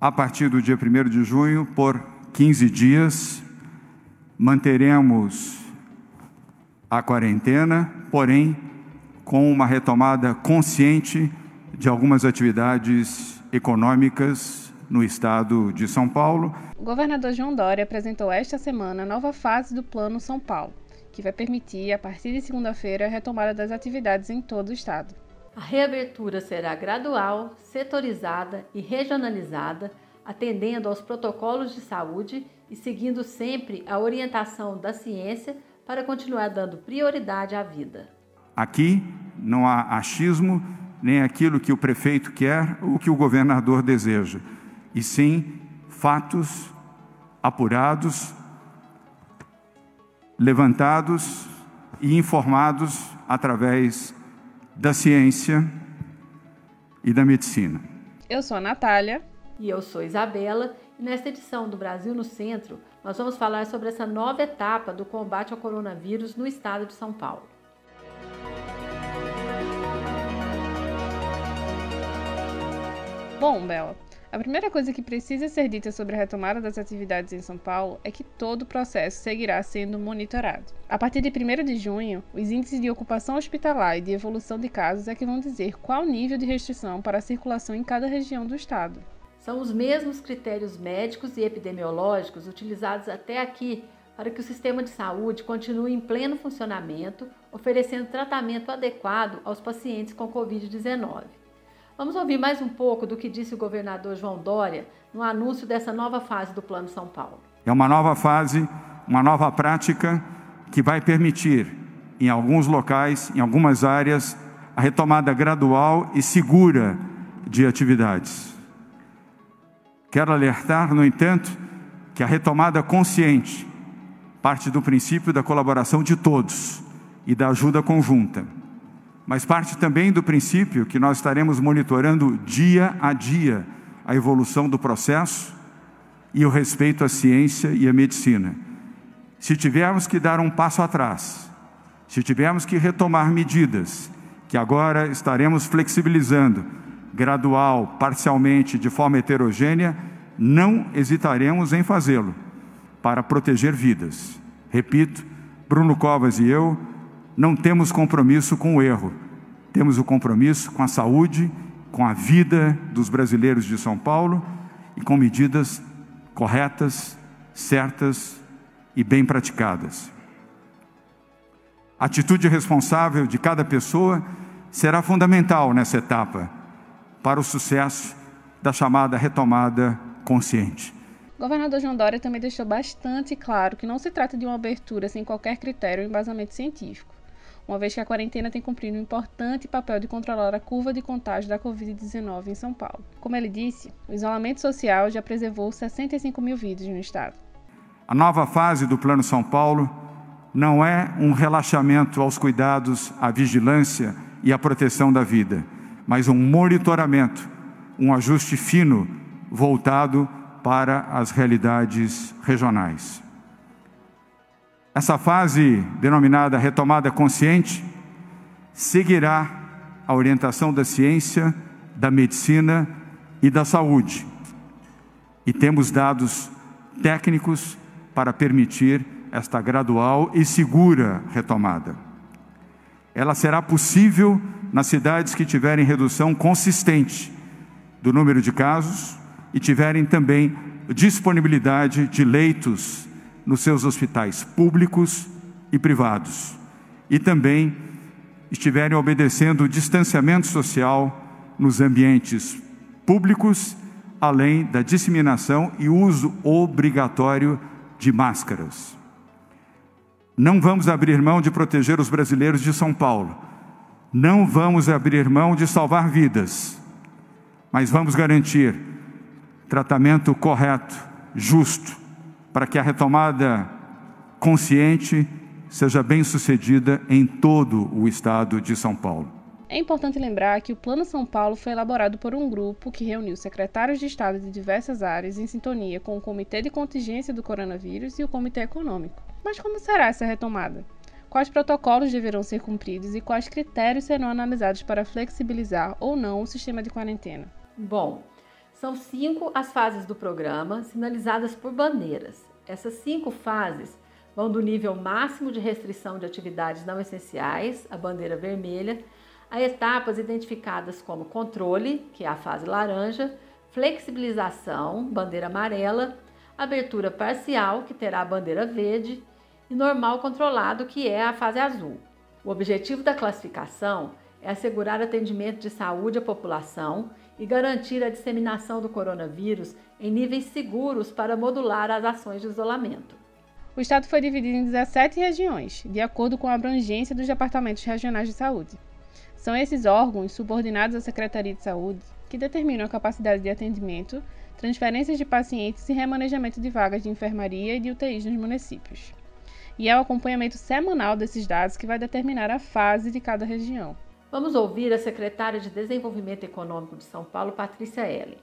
a partir do dia 1 de junho, por 15 dias, manteremos a quarentena, porém com uma retomada consciente de algumas atividades econômicas no estado de São Paulo. O governador João Dória apresentou esta semana a nova fase do Plano São Paulo, que vai permitir, a partir de segunda-feira, a retomada das atividades em todo o estado. A reabertura será gradual, setorizada e regionalizada, atendendo aos protocolos de saúde e seguindo sempre a orientação da ciência para continuar dando prioridade à vida. Aqui não há achismo, nem aquilo que o prefeito quer ou que o governador deseja, e sim fatos apurados, levantados e informados através da ciência e da medicina. Eu sou a Natália. E eu sou Isabela. E nesta edição do Brasil no Centro, nós vamos falar sobre essa nova etapa do combate ao coronavírus no estado de São Paulo. Bom, Bela, a primeira coisa que precisa ser dita sobre a retomada das atividades em São Paulo é que todo o processo seguirá sendo monitorado. A partir de 1 de junho, os índices de ocupação hospitalar e de evolução de casos é que vão dizer qual nível de restrição para a circulação em cada região do estado. São os mesmos critérios médicos e epidemiológicos utilizados até aqui para que o sistema de saúde continue em pleno funcionamento, oferecendo tratamento adequado aos pacientes com Covid-19. Vamos ouvir mais um pouco do que disse o governador João Dória no anúncio dessa nova fase do Plano São Paulo. É uma nova fase, uma nova prática que vai permitir, em alguns locais, em algumas áreas, a retomada gradual e segura de atividades. Quero alertar, no entanto, que a retomada consciente parte do princípio da colaboração de todos e da ajuda conjunta mas parte também do princípio que nós estaremos monitorando dia a dia a evolução do processo e o respeito à ciência e à medicina. Se tivermos que dar um passo atrás, se tivermos que retomar medidas que agora estaremos flexibilizando, gradual, parcialmente, de forma heterogênea, não hesitaremos em fazê-lo para proteger vidas. Repito, Bruno Covas e eu não temos compromisso com o erro, temos o compromisso com a saúde, com a vida dos brasileiros de São Paulo e com medidas corretas, certas e bem praticadas. A atitude responsável de cada pessoa será fundamental nessa etapa para o sucesso da chamada retomada consciente. O governador João Dória também deixou bastante claro que não se trata de uma abertura sem qualquer critério ou embasamento científico uma vez que a quarentena tem cumprido um importante papel de controlar a curva de contágio da Covid-19 em São Paulo. Como ele disse, o isolamento social já preservou 65 mil vidas no estado. A nova fase do Plano São Paulo não é um relaxamento aos cuidados, à vigilância e à proteção da vida, mas um monitoramento, um ajuste fino voltado para as realidades regionais. Essa fase, denominada retomada consciente, seguirá a orientação da ciência, da medicina e da saúde. E temos dados técnicos para permitir esta gradual e segura retomada. Ela será possível nas cidades que tiverem redução consistente do número de casos e tiverem também disponibilidade de leitos nos seus hospitais públicos e privados, e também estiverem obedecendo o distanciamento social nos ambientes públicos, além da disseminação e uso obrigatório de máscaras. Não vamos abrir mão de proteger os brasileiros de São Paulo. Não vamos abrir mão de salvar vidas. Mas vamos garantir tratamento correto, justo, para que a retomada consciente seja bem sucedida em todo o estado de São Paulo. É importante lembrar que o Plano São Paulo foi elaborado por um grupo que reuniu secretários de Estado de diversas áreas em sintonia com o Comitê de Contingência do Coronavírus e o Comitê Econômico. Mas como será essa retomada? Quais protocolos deverão ser cumpridos e quais critérios serão analisados para flexibilizar ou não o sistema de quarentena? Bom, São cinco as fases do programa, sinalizadas por bandeiras. Essas cinco fases vão do nível máximo de restrição de atividades não essenciais, a bandeira vermelha, a etapas identificadas como controle, que é a fase laranja, flexibilização, bandeira amarela, abertura parcial, que terá a bandeira verde, e normal controlado, que é a fase azul. O objetivo da classificação é assegurar atendimento de saúde à população e garantir a disseminação do coronavírus em níveis seguros para modular as ações de isolamento. O estado foi dividido em 17 regiões, de acordo com a abrangência dos departamentos regionais de saúde. São esses órgãos, subordinados à Secretaria de Saúde, que determinam a capacidade de atendimento, transferências de pacientes e remanejamento de vagas de enfermaria e de UTIs nos municípios. E é o acompanhamento semanal desses dados que vai determinar a fase de cada região. Vamos ouvir a secretária de Desenvolvimento Econômico de São Paulo, Patrícia Ellen.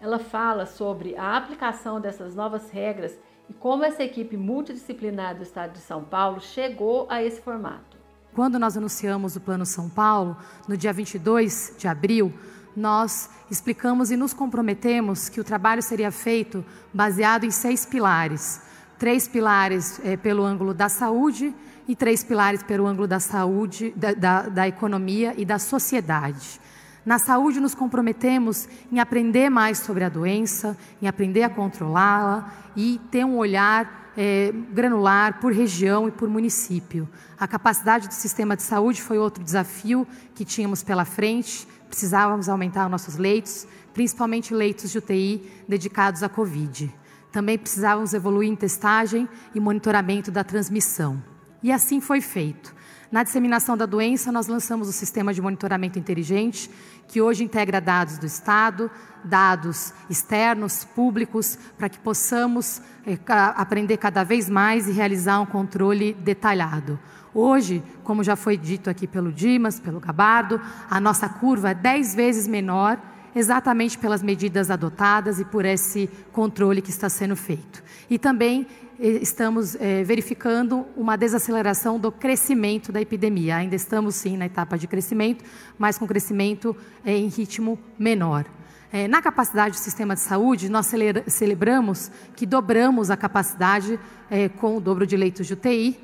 Ela fala sobre a aplicação dessas novas regras e como essa equipe multidisciplinar do Estado de São Paulo chegou a esse formato. Quando nós anunciamos o Plano São Paulo, no dia 22 de abril, nós explicamos e nos comprometemos que o trabalho seria feito baseado em seis pilares. Três pilares é, pelo ângulo da saúde e três pilares pelo ângulo da saúde, da, da, da economia e da sociedade. Na saúde, nos comprometemos em aprender mais sobre a doença, em aprender a controlá-la e ter um olhar é, granular por região e por município. A capacidade do sistema de saúde foi outro desafio que tínhamos pela frente. Precisávamos aumentar nossos leitos, principalmente leitos de UTI dedicados à Covid. Também precisávamos evoluir em testagem e monitoramento da transmissão. E assim foi feito. Na disseminação da doença, nós lançamos o sistema de monitoramento inteligente, que hoje integra dados do Estado, dados externos, públicos, para que possamos eh, aprender cada vez mais e realizar um controle detalhado. Hoje, como já foi dito aqui pelo Dimas, pelo Gabardo, a nossa curva é 10 vezes menor, exatamente pelas medidas adotadas e por esse controle que está sendo feito. E também estamos é, verificando uma desaceleração do crescimento da epidemia. Ainda estamos, sim, na etapa de crescimento, mas com crescimento é, em ritmo menor. É, na capacidade do sistema de saúde, nós celebramos que dobramos a capacidade com o dobro de leitos de UTI,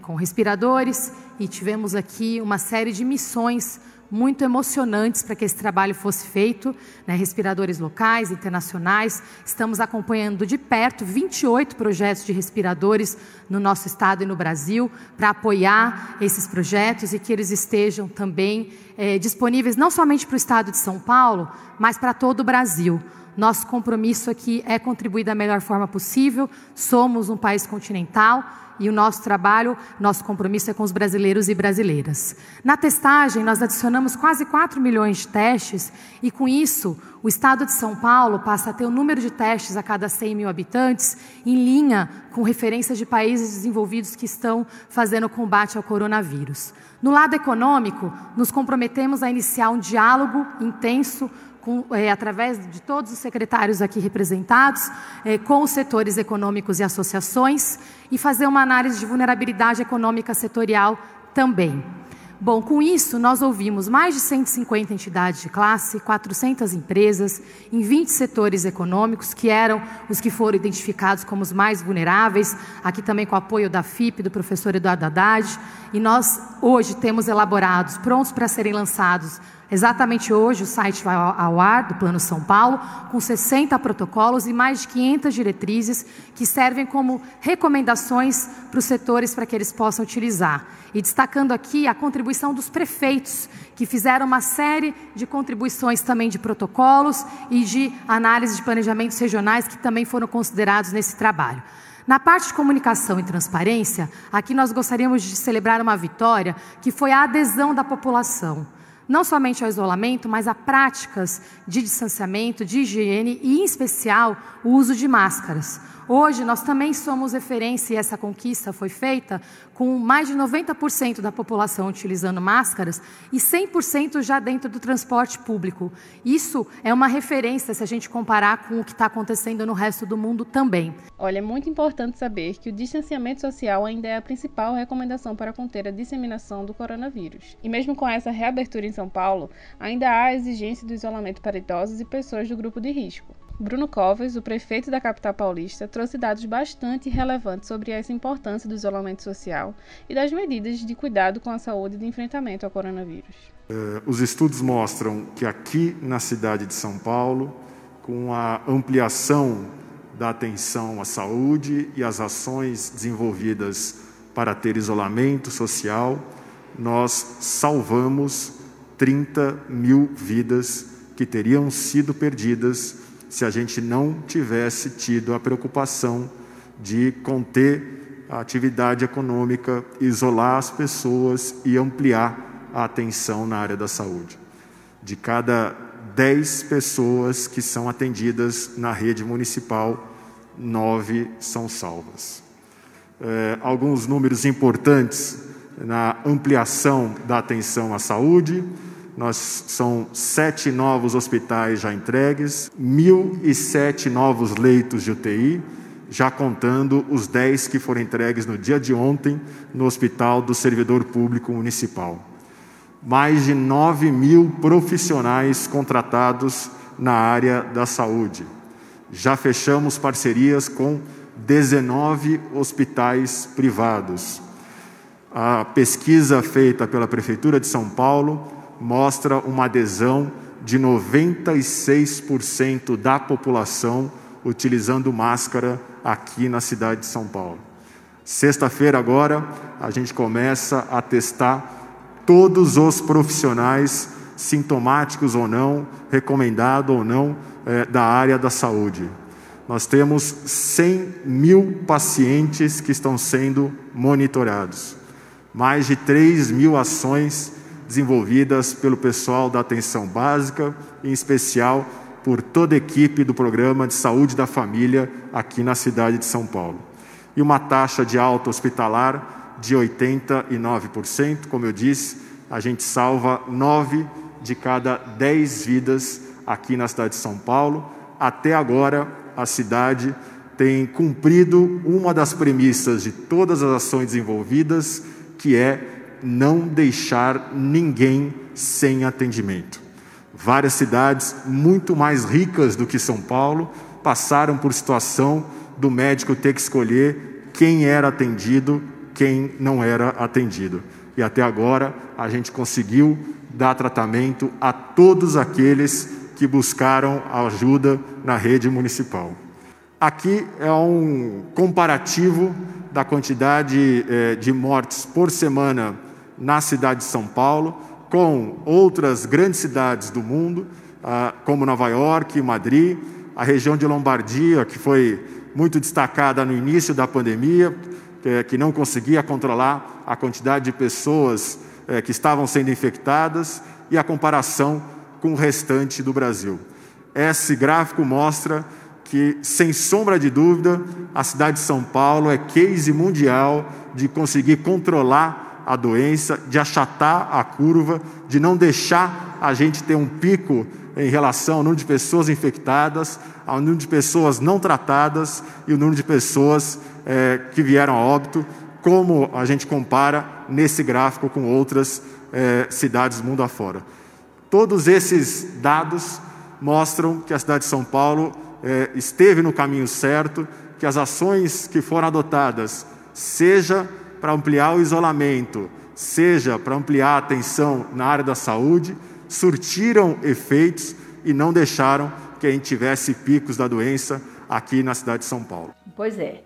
com respiradores, e tivemos aqui uma série de missões muito emocionantes para que esse trabalho fosse feito, né, respiradores locais, internacionais. Estamos acompanhando de perto 28 projetos de respiradores no nosso estado e no Brasil para apoiar esses projetos e que eles estejam também é, disponíveis não somente para o estado de São Paulo, mas para todo o Brasil. Nosso compromisso aqui é contribuir da melhor forma possível. Somos um país continental e o nosso trabalho, nosso compromisso é com os brasileiros e brasileiras. Na testagem, nós adicionamos quase 4 milhões de testes e, com isso, o estado de São Paulo passa a ter o número de testes a cada 100 mil habitantes em linha com referências de países desenvolvidos que estão fazendo combate ao coronavírus. No lado econômico, nos comprometemos a iniciar um diálogo intenso com, é, através de todos os secretários aqui representados, é, com os setores econômicos e associações, e fazer uma análise de vulnerabilidade econômica setorial também. Bom, com isso, nós ouvimos mais de 150 entidades de classe, 400 empresas, em 20 setores econômicos, que eram os que foram identificados como os mais vulneráveis, aqui também com o apoio da FIP, do professor Eduardo Haddad, e nós hoje temos elaborados, prontos para serem lançados, Exatamente hoje o site vai ao ar do Plano São Paulo, com 60 protocolos e mais de 500 diretrizes que servem como recomendações para os setores para que eles possam utilizar. E destacando aqui a contribuição dos prefeitos, que fizeram uma série de contribuições também de protocolos e de análise de planejamentos regionais que também foram considerados nesse trabalho. Na parte de comunicação e transparência, aqui nós gostaríamos de celebrar uma vitória que foi a adesão da população não somente ao isolamento, mas a práticas de distanciamento, de higiene e, em especial, o uso de máscaras. Hoje, nós também somos referência, e essa conquista foi feita com mais de 90% da população utilizando máscaras e 100% já dentro do transporte público. Isso é uma referência se a gente comparar com o que está acontecendo no resto do mundo também. Olha, é muito importante saber que o distanciamento social ainda é a principal recomendação para conter a disseminação do coronavírus. E mesmo com essa reabertura em São Paulo, ainda há a exigência do isolamento para idosos e pessoas do grupo de risco. Bruno Covas, o prefeito da capital paulista, trouxe dados bastante relevantes sobre essa importância do isolamento social e das medidas de cuidado com a saúde e de enfrentamento ao coronavírus. Uh, os estudos mostram que aqui na cidade de São Paulo, com a ampliação da atenção à saúde e as ações desenvolvidas para ter isolamento social, nós salvamos 30 mil vidas que teriam sido perdidas se a gente não tivesse tido a preocupação de conter a atividade econômica, isolar as pessoas e ampliar a atenção na área da saúde. De cada 10 pessoas que são atendidas na rede municipal, nove são salvas. É, alguns números importantes na ampliação da atenção à saúde. Nós são sete novos hospitais já entregues, mil e sete novos leitos de UTI, já contando os dez que foram entregues no dia de ontem no Hospital do Servidor Público Municipal. Mais de nove mil profissionais contratados na área da saúde. Já fechamos parcerias com 19 hospitais privados. A pesquisa feita pela Prefeitura de São Paulo mostra uma adesão de 96% da população utilizando máscara aqui na cidade de São Paulo. Sexta-feira, agora, a gente começa a testar todos os profissionais, sintomáticos ou não, recomendado ou não, é, da área da saúde. Nós temos 100 mil pacientes que estão sendo monitorados, mais de 3 mil ações desenvolvidas pelo pessoal da atenção básica, em especial por toda a equipe do programa de saúde da família aqui na cidade de São Paulo. E uma taxa de alta hospitalar de 89%, como eu disse, a gente salva nove de cada dez vidas aqui na cidade de São Paulo. Até agora, a cidade tem cumprido uma das premissas de todas as ações desenvolvidas, que é não deixar ninguém sem atendimento. Várias cidades muito mais ricas do que São Paulo passaram por situação do médico ter que escolher quem era atendido, quem não era atendido. E até agora a gente conseguiu dar tratamento a todos aqueles que buscaram ajuda na rede municipal. Aqui é um comparativo da quantidade eh, de mortes por semana na cidade de São Paulo, com outras grandes cidades do mundo, ah, como Nova York, Madrid, a região de Lombardia, que foi muito destacada no início da pandemia, que não conseguia controlar a quantidade de pessoas eh, que estavam sendo infectadas, e a comparação com o restante do Brasil. Esse gráfico mostra que, sem sombra de dúvida, a cidade de São Paulo é case mundial de conseguir controlar a doença, de achatar a curva, de não deixar a gente ter um pico em relação ao número de pessoas infectadas, ao número de pessoas não tratadas e o número de pessoas é, que vieram a óbito, como a gente compara nesse gráfico com outras é, cidades mundo afora. Todos esses dados mostram que a cidade de São Paulo é, esteve no caminho certo, que as ações que foram adotadas, seja para ampliar o isolamento, seja para ampliar a atenção na área da saúde, surtiram efeitos e não deixaram que a gente tivesse picos da doença aqui na cidade de São Paulo. Pois é.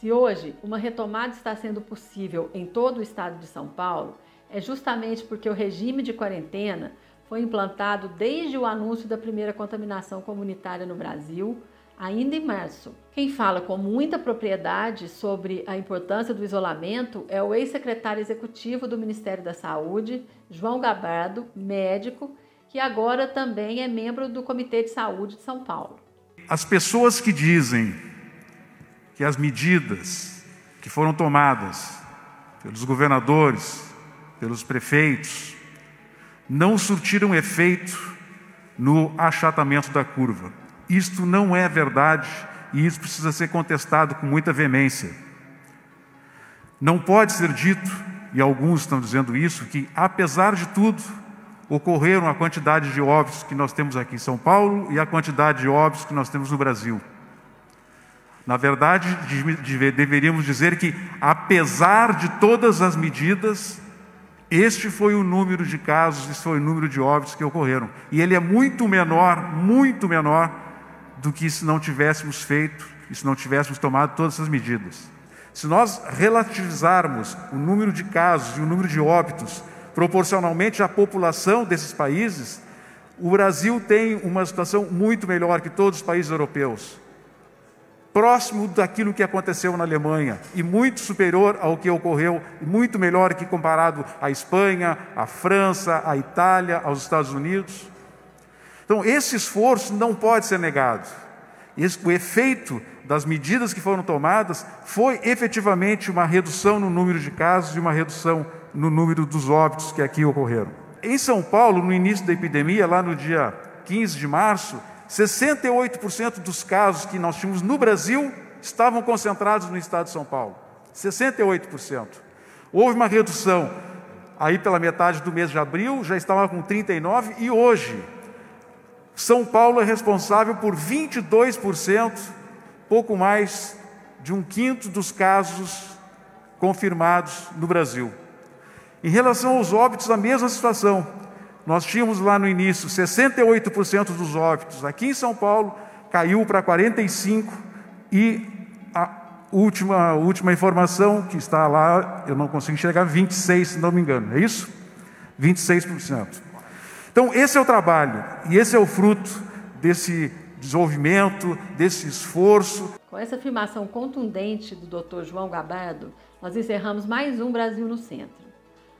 Se hoje uma retomada está sendo possível em todo o estado de São Paulo, é justamente porque o regime de quarentena foi implantado desde o anúncio da primeira contaminação comunitária no Brasil, ainda em março. Quem fala com muita propriedade sobre a importância do isolamento é o ex-secretário executivo do Ministério da Saúde, João Gabardo, médico, que agora também é membro do Comitê de Saúde de São Paulo. As pessoas que dizem que as medidas que foram tomadas pelos governadores, pelos prefeitos, não surtiram efeito no achatamento da curva. Isto não é verdade e isso precisa ser contestado com muita veemência. Não pode ser dito, e alguns estão dizendo isso, que apesar de tudo, ocorreram a quantidade de óbitos que nós temos aqui em São Paulo e a quantidade de óbitos que nós temos no Brasil. Na verdade, deveríamos dizer que, apesar de todas as medidas, este foi o número de casos, este foi o número de óbitos que ocorreram. E ele é muito menor, muito menor do que se não tivéssemos feito e se não tivéssemos tomado todas essas medidas. Se nós relativizarmos o número de casos e o número de óbitos proporcionalmente à população desses países, o Brasil tem uma situação muito melhor que todos os países europeus próximo daquilo que aconteceu na Alemanha e muito superior ao que ocorreu, muito melhor que comparado à Espanha, à França, à Itália, aos Estados Unidos. Então, esse esforço não pode ser negado. O efeito das medidas que foram tomadas foi efetivamente uma redução no número de casos e uma redução no número dos óbitos que aqui ocorreram. Em São Paulo, no início da epidemia, lá no dia 15 de março, 68% dos casos que nós tínhamos no Brasil estavam concentrados no estado de São Paulo. 68%. Houve uma redução aí pela metade do mês de abril, já estava com 39 e hoje São Paulo é responsável por 22%, pouco mais de um quinto dos casos confirmados no Brasil. Em relação aos óbitos, a mesma situação. Nós tínhamos lá no início 68% dos óbitos. Aqui em São Paulo caiu para 45 e a última, última informação que está lá, eu não consigo enxergar, 26, se não me engano. É isso? 26%. Então, esse é o trabalho e esse é o fruto desse desenvolvimento, desse esforço. Com essa afirmação contundente do Dr. João Gabado, nós encerramos mais um Brasil no Centro.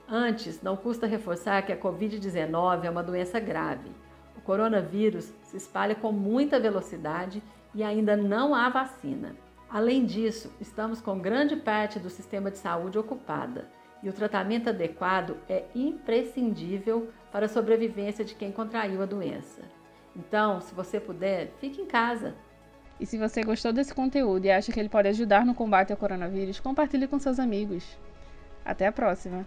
Antes, não custa reforçar que a Covid-19 é uma doença grave. O coronavírus se espalha com muita velocidade e ainda não há vacina. Além disso, estamos com grande parte do sistema de saúde ocupada e o tratamento adequado é imprescindível para a sobrevivência de quem contraiu a doença. Então, se você puder, fique em casa. E se você gostou desse conteúdo e acha que ele pode ajudar no combate ao coronavírus, compartilhe com seus amigos. Até a próxima!